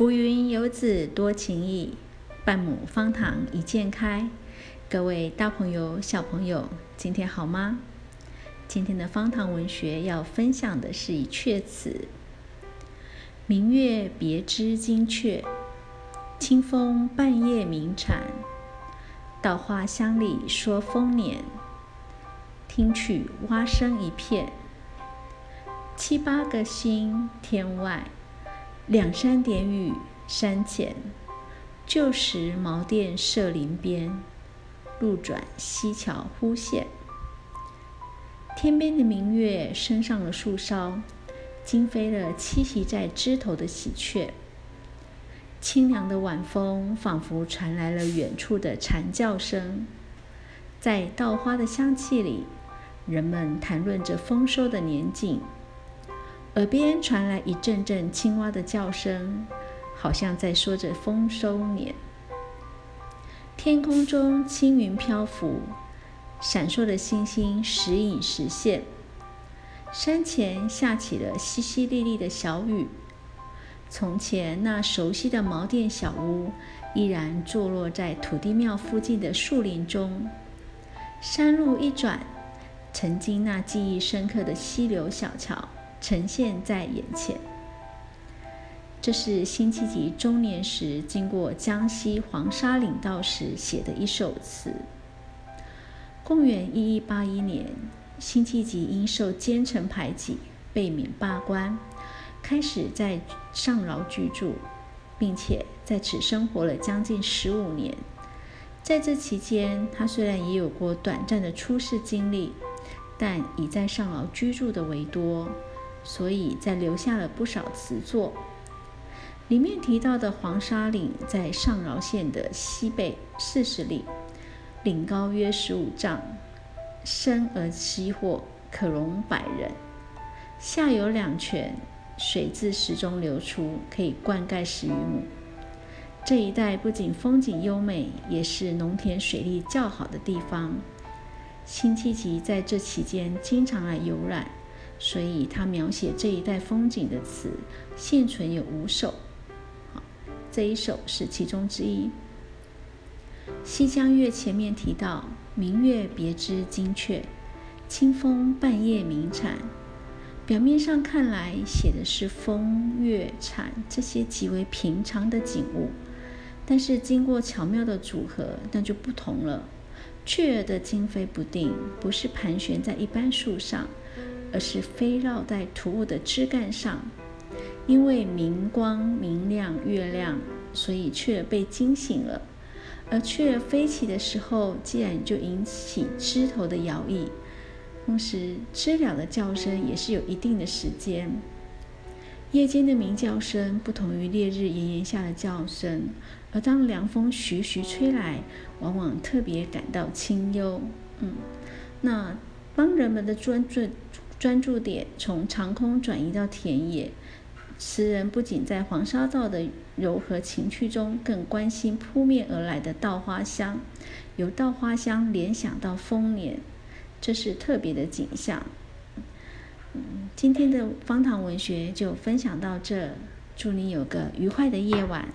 浮云游子多情意，半亩方塘一鉴开。各位大朋友、小朋友，今天好吗？今天的方塘文学要分享的是一阙词：明月别枝惊鹊，清风半夜鸣蝉。稻花香里说丰年，听取蛙声一片。七八个星天外。两山点雨山前，旧时茅店社林边，路转溪桥忽见。天边的明月升上了树梢，惊飞了栖息在枝头的喜鹊。清凉的晚风仿佛传来了远处的蝉叫声，在稻花的香气里，人们谈论着丰收的年景。耳边传来一阵阵青蛙的叫声，好像在说着丰收年。天空中青云漂浮，闪烁的星星时隐时现。山前下起了淅淅沥沥的小雨。从前那熟悉的茅店小屋，依然坐落在土地庙附近的树林中。山路一转，曾经那记忆深刻的溪流小桥。呈现在眼前。这是辛弃疾中年时经过江西黄沙岭道时写的一首词。公元一一八一年，辛弃疾因受奸臣排挤，被免罢官，开始在上饶居住，并且在此生活了将近十五年。在这期间，他虽然也有过短暂的出世经历，但以在上饶居住的为多。所以，在留下了不少词作。里面提到的黄沙岭在上饶县的西北四十里，岭高约十五丈，深而溪阔，可容百人。下有两泉，水自石中流出，可以灌溉十余亩。这一带不仅风景优美，也是农田水利较好的地方。辛弃疾在这期间经常来游览。所以他描写这一带风景的词现存有五首，好，这一首是其中之一。《西江月》前面提到“明月别枝惊鹊，清风半夜鸣蝉”，表面上看来写的是风、月、蝉这些极为平常的景物，但是经过巧妙的组合，那就不同了。雀儿的惊飞不定，不是盘旋在一般树上。而是飞绕在土物的枝干上，因为明光明亮月亮，所以雀被惊醒了。而雀飞起的时候，既然就引起枝头的摇曳。同时，知了的叫声也是有一定的时间。夜间的鸣叫声不同于烈日炎炎下的叫声，而当凉风徐徐吹来，往往特别感到清幽。嗯，那帮人们的专注。专注点从长空转移到田野，词人不仅在黄沙造的柔和情趣中，更关心扑面而来的稻花香，由稻花香联想到丰年，这是特别的景象。嗯，今天的方糖文学就分享到这，祝你有个愉快的夜晚。